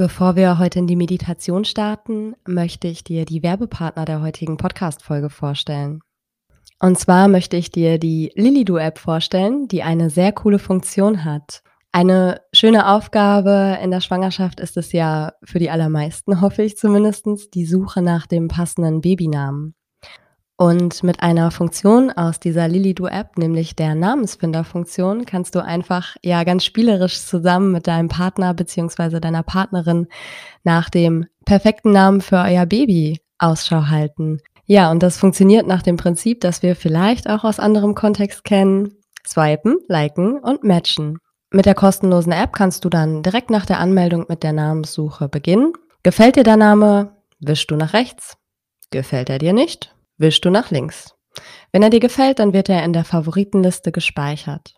Bevor wir heute in die Meditation starten, möchte ich dir die Werbepartner der heutigen Podcast-Folge vorstellen. Und zwar möchte ich dir die Lilido-App vorstellen, die eine sehr coole Funktion hat. Eine schöne Aufgabe in der Schwangerschaft ist es ja für die allermeisten, hoffe ich zumindest, die Suche nach dem passenden Babynamen. Und mit einer Funktion aus dieser Lilido-App, nämlich der Namensfinder-Funktion, kannst du einfach ja ganz spielerisch zusammen mit deinem Partner beziehungsweise deiner Partnerin nach dem perfekten Namen für euer Baby Ausschau halten. Ja, und das funktioniert nach dem Prinzip, das wir vielleicht auch aus anderem Kontext kennen. Swipen, liken und matchen. Mit der kostenlosen App kannst du dann direkt nach der Anmeldung mit der Namenssuche beginnen. Gefällt dir der Name? Wischst du nach rechts. Gefällt er dir nicht? Wischst du nach links. Wenn er dir gefällt, dann wird er in der Favoritenliste gespeichert.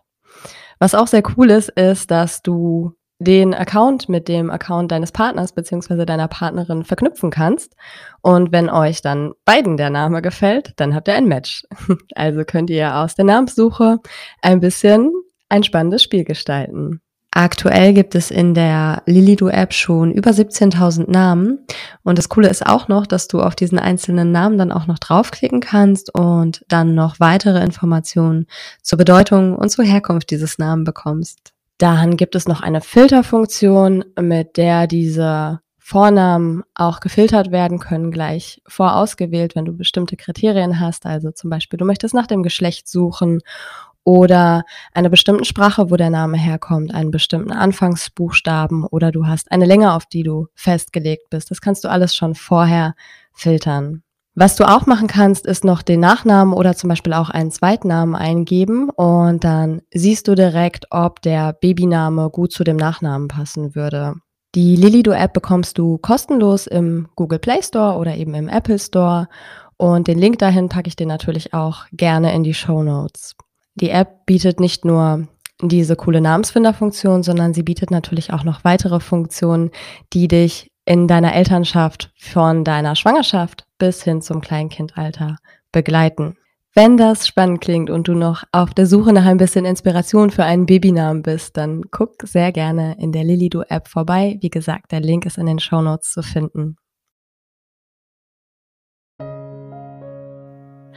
Was auch sehr cool ist, ist, dass du den Account mit dem Account deines Partners bzw. deiner Partnerin verknüpfen kannst. Und wenn euch dann beiden der Name gefällt, dann habt ihr ein Match. Also könnt ihr aus der Namenssuche ein bisschen ein spannendes Spiel gestalten. Aktuell gibt es in der Lilido-App schon über 17.000 Namen. Und das Coole ist auch noch, dass du auf diesen einzelnen Namen dann auch noch draufklicken kannst und dann noch weitere Informationen zur Bedeutung und zur Herkunft dieses Namen bekommst. Dann gibt es noch eine Filterfunktion, mit der diese Vornamen auch gefiltert werden können, gleich vorausgewählt, wenn du bestimmte Kriterien hast. Also zum Beispiel, du möchtest nach dem Geschlecht suchen oder einer bestimmten Sprache, wo der Name herkommt, einen bestimmten Anfangsbuchstaben oder du hast eine Länge, auf die du festgelegt bist. Das kannst du alles schon vorher filtern. Was du auch machen kannst, ist noch den Nachnamen oder zum Beispiel auch einen Zweitnamen eingeben und dann siehst du direkt, ob der Babyname gut zu dem Nachnamen passen würde. Die Lilido-App bekommst du kostenlos im Google Play Store oder eben im Apple Store und den Link dahin packe ich dir natürlich auch gerne in die Show Notes. Die App bietet nicht nur diese coole Namensfinderfunktion, sondern sie bietet natürlich auch noch weitere Funktionen, die dich in deiner Elternschaft von deiner Schwangerschaft bis hin zum Kleinkindalter begleiten. Wenn das spannend klingt und du noch auf der Suche nach ein bisschen Inspiration für einen Babynamen bist, dann guck sehr gerne in der Lilido App vorbei. Wie gesagt, der Link ist in den Show Notes zu finden.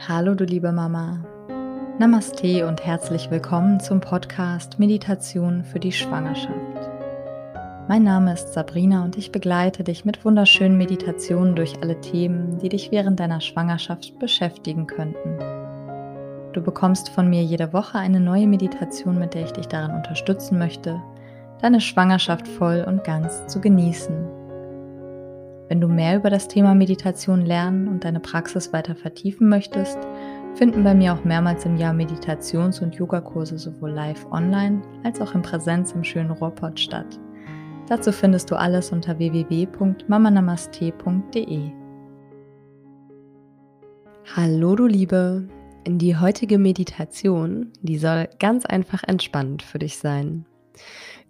Hallo, du liebe Mama. Namaste und herzlich willkommen zum Podcast Meditation für die Schwangerschaft. Mein Name ist Sabrina und ich begleite dich mit wunderschönen Meditationen durch alle Themen, die dich während deiner Schwangerschaft beschäftigen könnten. Du bekommst von mir jede Woche eine neue Meditation, mit der ich dich daran unterstützen möchte, deine Schwangerschaft voll und ganz zu genießen. Wenn du mehr über das Thema Meditation lernen und deine Praxis weiter vertiefen möchtest, finden bei mir auch mehrmals im Jahr Meditations- und Yogakurse sowohl live online als auch in Präsenz im schönen Ruhrpott statt. Dazu findest du alles unter www.mamanamaste.de. Hallo du Liebe, die heutige Meditation, die soll ganz einfach entspannend für dich sein.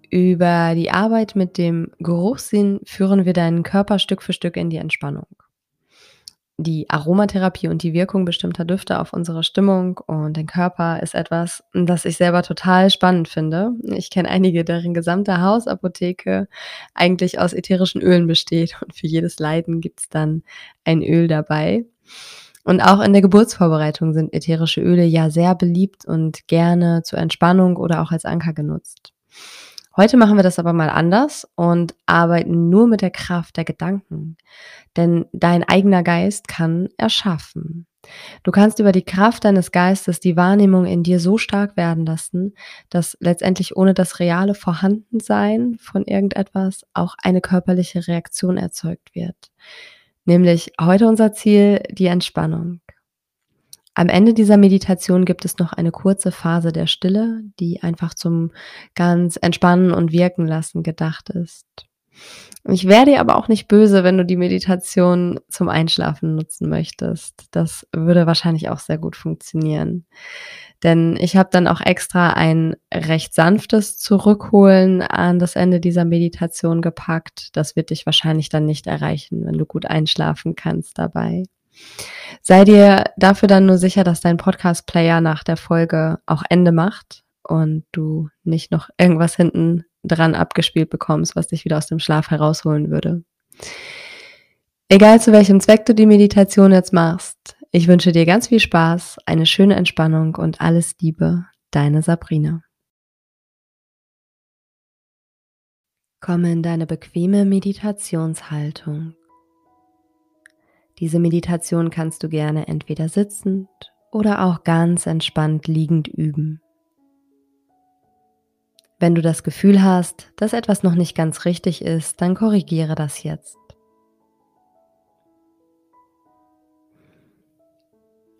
Über die Arbeit mit dem Geruchssinn führen wir deinen Körper Stück für Stück in die Entspannung die Aromatherapie und die Wirkung bestimmter Düfte auf unsere Stimmung und den Körper ist etwas, das ich selber total spannend finde. Ich kenne einige, deren gesamte Hausapotheke eigentlich aus ätherischen Ölen besteht und für jedes Leiden gibt es dann ein Öl dabei. Und auch in der Geburtsvorbereitung sind ätherische Öle ja sehr beliebt und gerne zur Entspannung oder auch als Anker genutzt. Heute machen wir das aber mal anders und arbeiten nur mit der Kraft der Gedanken. Denn dein eigener Geist kann erschaffen. Du kannst über die Kraft deines Geistes die Wahrnehmung in dir so stark werden lassen, dass letztendlich ohne das reale Vorhandensein von irgendetwas auch eine körperliche Reaktion erzeugt wird. Nämlich heute unser Ziel, die Entspannung. Am Ende dieser Meditation gibt es noch eine kurze Phase der Stille, die einfach zum ganz entspannen und wirken lassen gedacht ist. Ich wäre dir aber auch nicht böse, wenn du die Meditation zum Einschlafen nutzen möchtest. Das würde wahrscheinlich auch sehr gut funktionieren. Denn ich habe dann auch extra ein recht sanftes Zurückholen an das Ende dieser Meditation gepackt. Das wird dich wahrscheinlich dann nicht erreichen, wenn du gut einschlafen kannst dabei. Sei dir dafür dann nur sicher, dass dein Podcast-Player nach der Folge auch Ende macht und du nicht noch irgendwas hinten dran abgespielt bekommst, was dich wieder aus dem Schlaf herausholen würde. Egal zu welchem Zweck du die Meditation jetzt machst, ich wünsche dir ganz viel Spaß, eine schöne Entspannung und alles Liebe, deine Sabrina. Komme in deine bequeme Meditationshaltung. Diese Meditation kannst du gerne entweder sitzend oder auch ganz entspannt liegend üben. Wenn du das Gefühl hast, dass etwas noch nicht ganz richtig ist, dann korrigiere das jetzt.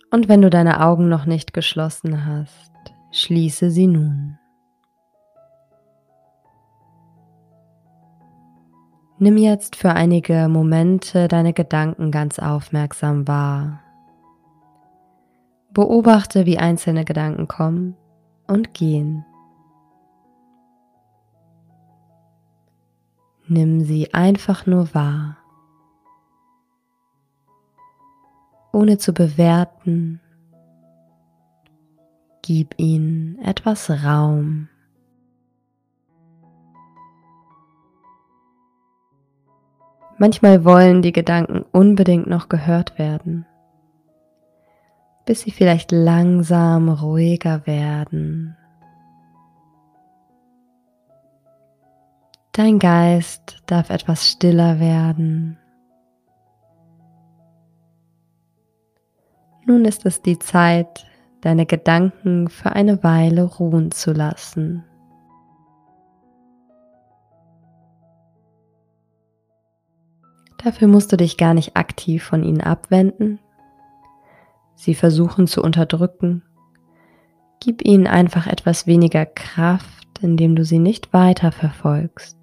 Und wenn du deine Augen noch nicht geschlossen hast, schließe sie nun. Nimm jetzt für einige Momente deine Gedanken ganz aufmerksam wahr. Beobachte, wie einzelne Gedanken kommen und gehen. Nimm sie einfach nur wahr, ohne zu bewerten. Gib ihnen etwas Raum. Manchmal wollen die Gedanken unbedingt noch gehört werden, bis sie vielleicht langsam ruhiger werden Dein Geist darf etwas stiller werden. Nun ist es die Zeit, deine Gedanken für eine Weile ruhen zu lassen. Dafür musst du dich gar nicht aktiv von ihnen abwenden, sie versuchen zu unterdrücken. Gib ihnen einfach etwas weniger Kraft, indem du sie nicht weiter verfolgst.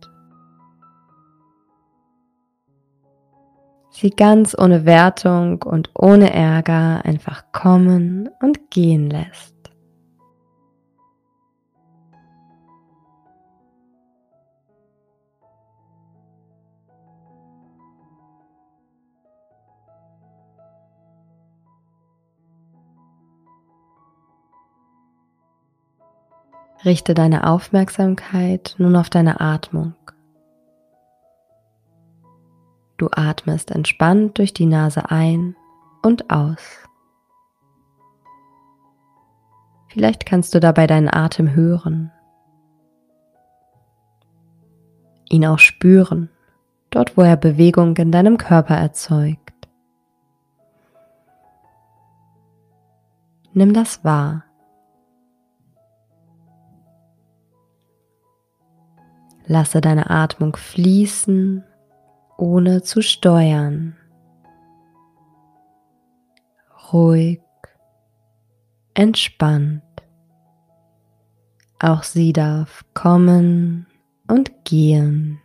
sie ganz ohne Wertung und ohne Ärger einfach kommen und gehen lässt. Richte deine Aufmerksamkeit nun auf deine Atmung. Du atmest entspannt durch die Nase ein und aus. Vielleicht kannst du dabei deinen Atem hören, ihn auch spüren, dort wo er Bewegung in deinem Körper erzeugt. Nimm das wahr. Lasse deine Atmung fließen ohne zu steuern. Ruhig, entspannt. Auch sie darf kommen und gehen.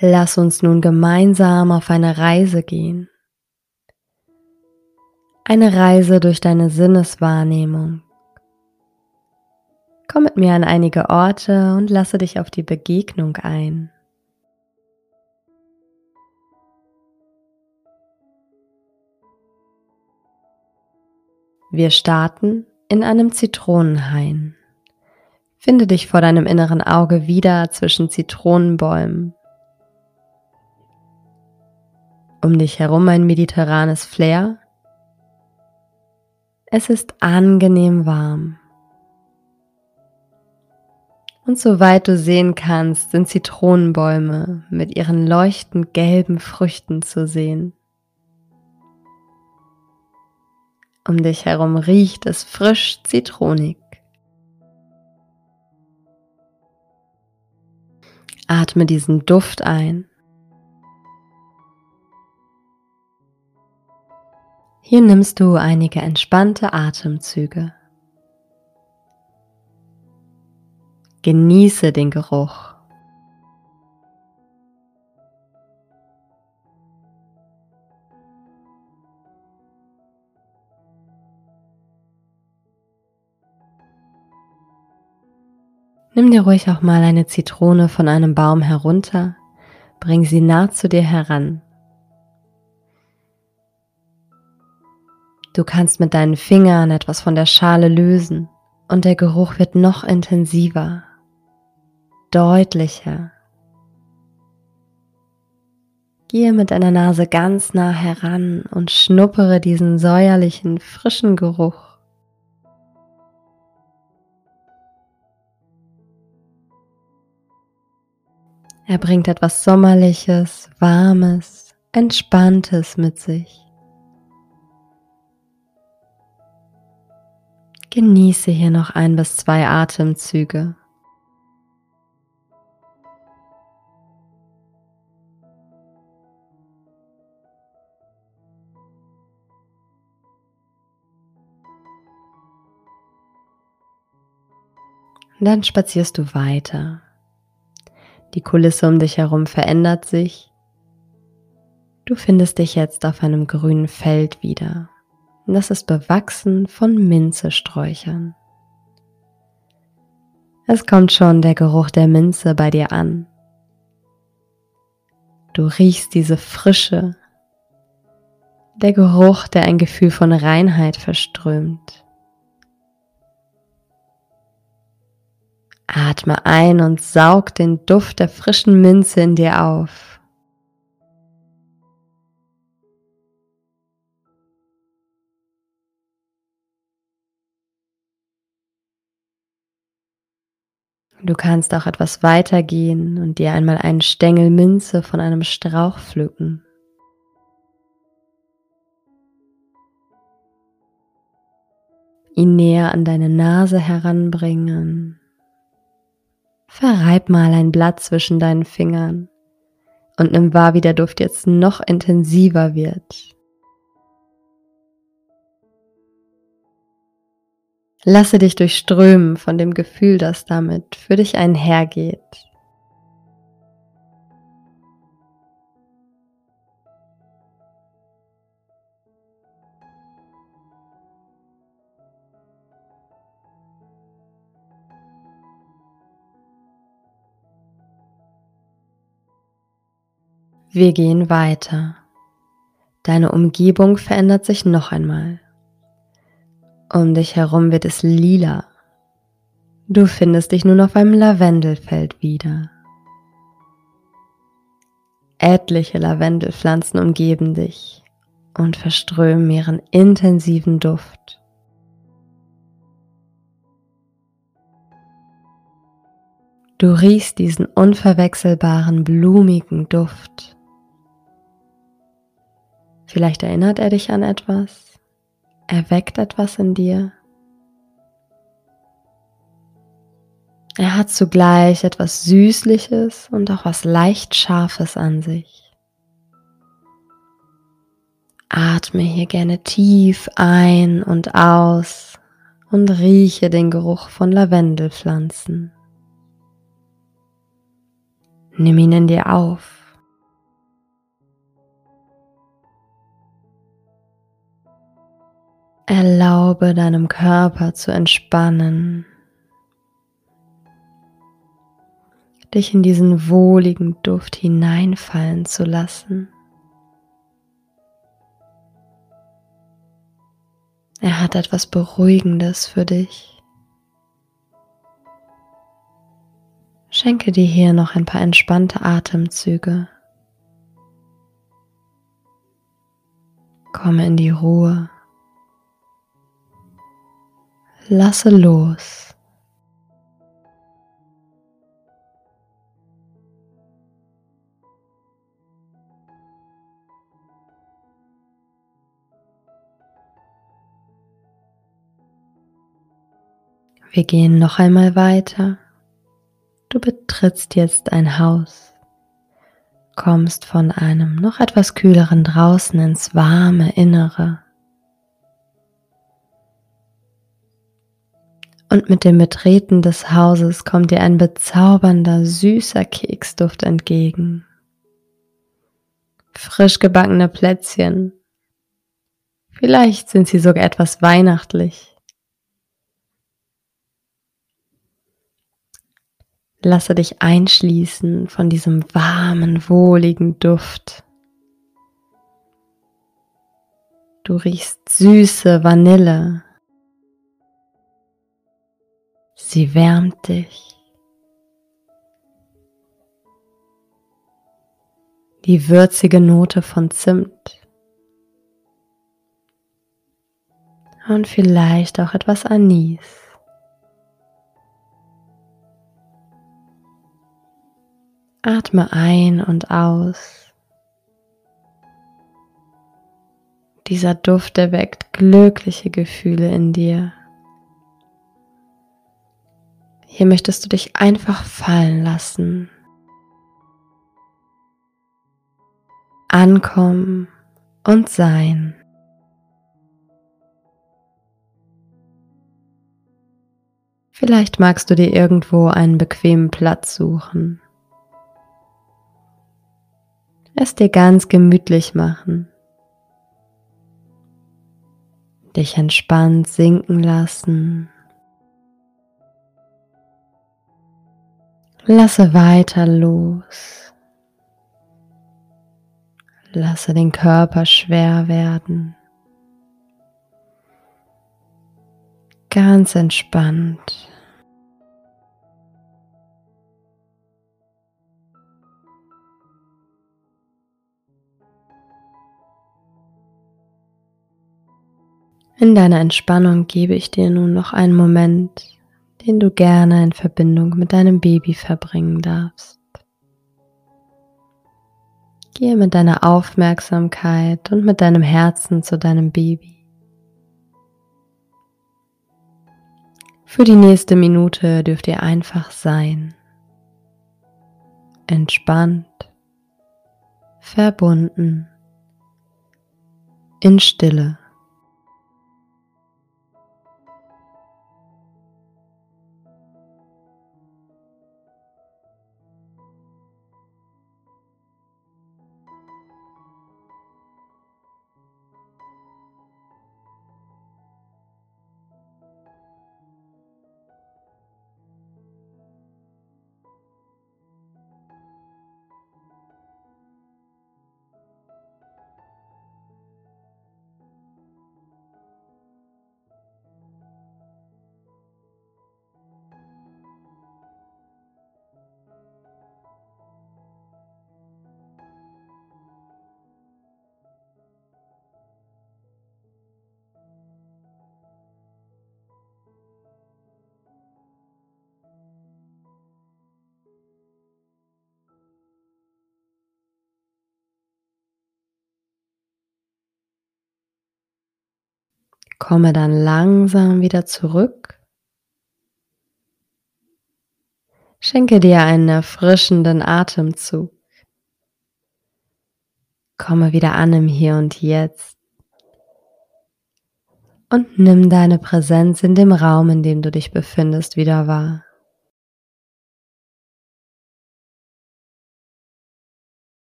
Lass uns nun gemeinsam auf eine Reise gehen. Eine Reise durch deine Sinneswahrnehmung. Komm mit mir an einige Orte und lasse dich auf die Begegnung ein. Wir starten in einem Zitronenhain. Finde dich vor deinem inneren Auge wieder zwischen Zitronenbäumen. Um dich herum ein mediterranes Flair es ist angenehm warm. Und soweit du sehen kannst, sind Zitronenbäume mit ihren leuchtend gelben Früchten zu sehen. Um dich herum riecht es frisch zitronig. Atme diesen Duft ein. Hier nimmst du einige entspannte Atemzüge. Genieße den Geruch. Nimm dir ruhig auch mal eine Zitrone von einem Baum herunter, bring sie nah zu dir heran Du kannst mit deinen Fingern etwas von der Schale lösen und der Geruch wird noch intensiver, deutlicher. Gehe mit deiner Nase ganz nah heran und schnuppere diesen säuerlichen, frischen Geruch. Er bringt etwas Sommerliches, Warmes, Entspanntes mit sich. Genieße hier noch ein bis zwei Atemzüge. dann spazierst du weiter. Die Kulisse um dich herum verändert sich. Du findest dich jetzt auf einem grünen Feld wieder. Das ist bewachsen von Minzesträuchern. Es kommt schon der Geruch der Minze bei dir an. Du riechst diese Frische, der Geruch, der ein Gefühl von Reinheit verströmt. Atme ein und saug den Duft der frischen Minze in dir auf. Du kannst auch etwas weiter gehen und dir einmal einen Stängel Minze von einem Strauch pflücken. Ihn näher an deine Nase heranbringen Verreib mal ein Blatt zwischen deinen Fingern und nimm wahr, wie der Duft jetzt noch intensiver wird. Lasse dich durchströmen von dem Gefühl, das damit für dich einhergeht. Wir gehen weiter. Deine Umgebung verändert sich noch einmal. Um dich herum wird es lila. Du findest dich nun auf einem Lavendelfeld wieder. Etliche Lavendelpflanzen umgeben dich und verströmen ihren intensiven Duft. Du riechst diesen unverwechselbaren blumigen Duft. Vielleicht erinnert er dich an etwas, erweckt etwas in dir. Er hat zugleich etwas Süßliches und auch was leicht Scharfes an sich. Atme hier gerne tief ein und aus und rieche den Geruch von Lavendelpflanzen. Nimm ihn in dir auf. Erlaube deinem Körper zu entspannen, dich in diesen wohligen Duft hineinfallen zu lassen. Er hat etwas Beruhigendes für dich. Schenke dir hier noch ein paar entspannte Atemzüge. Komme in die Ruhe. Lasse los. Wir gehen noch einmal weiter. Du betrittst jetzt ein Haus, kommst von einem noch etwas kühleren draußen ins warme Innere. Und mit dem Betreten des Hauses kommt dir ein bezaubernder, süßer Keksduft entgegen. Frisch gebackene Plätzchen. Vielleicht sind sie sogar etwas weihnachtlich. Lasse dich einschließen von diesem warmen, wohligen Duft. Du riechst süße Vanille. Sie wärmt dich. Die würzige Note von Zimt. Und vielleicht auch etwas Anis. Atme ein und aus. Dieser Duft erweckt glückliche Gefühle in dir. Hier möchtest du dich einfach fallen lassen. Ankommen und sein. Vielleicht magst du dir irgendwo einen bequemen Platz suchen. Es dir ganz gemütlich machen. dich entspannt sinken lassen. Lasse weiter los. Lasse den Körper schwer werden. Ganz entspannt. In deiner Entspannung gebe ich dir nun noch einen Moment, den du gerne in Verbindung mit deinem Baby verbringen darfst. Gehe mit deiner Aufmerksamkeit und mit deinem Herzen zu deinem Baby. Für die nächste Minute dürft ihr einfach sein. Entspannt, verbunden, in Stille. Komme dann langsam wieder zurück. Schenke dir einen erfrischenden Atemzug. Komme wieder an im Hier und Jetzt. Und nimm deine Präsenz in dem Raum, in dem du dich befindest, wieder wahr.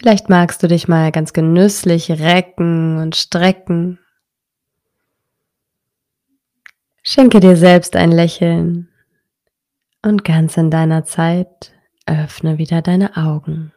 Vielleicht magst du dich mal ganz genüsslich recken und strecken. Schenke dir selbst ein Lächeln und ganz in deiner Zeit öffne wieder deine Augen.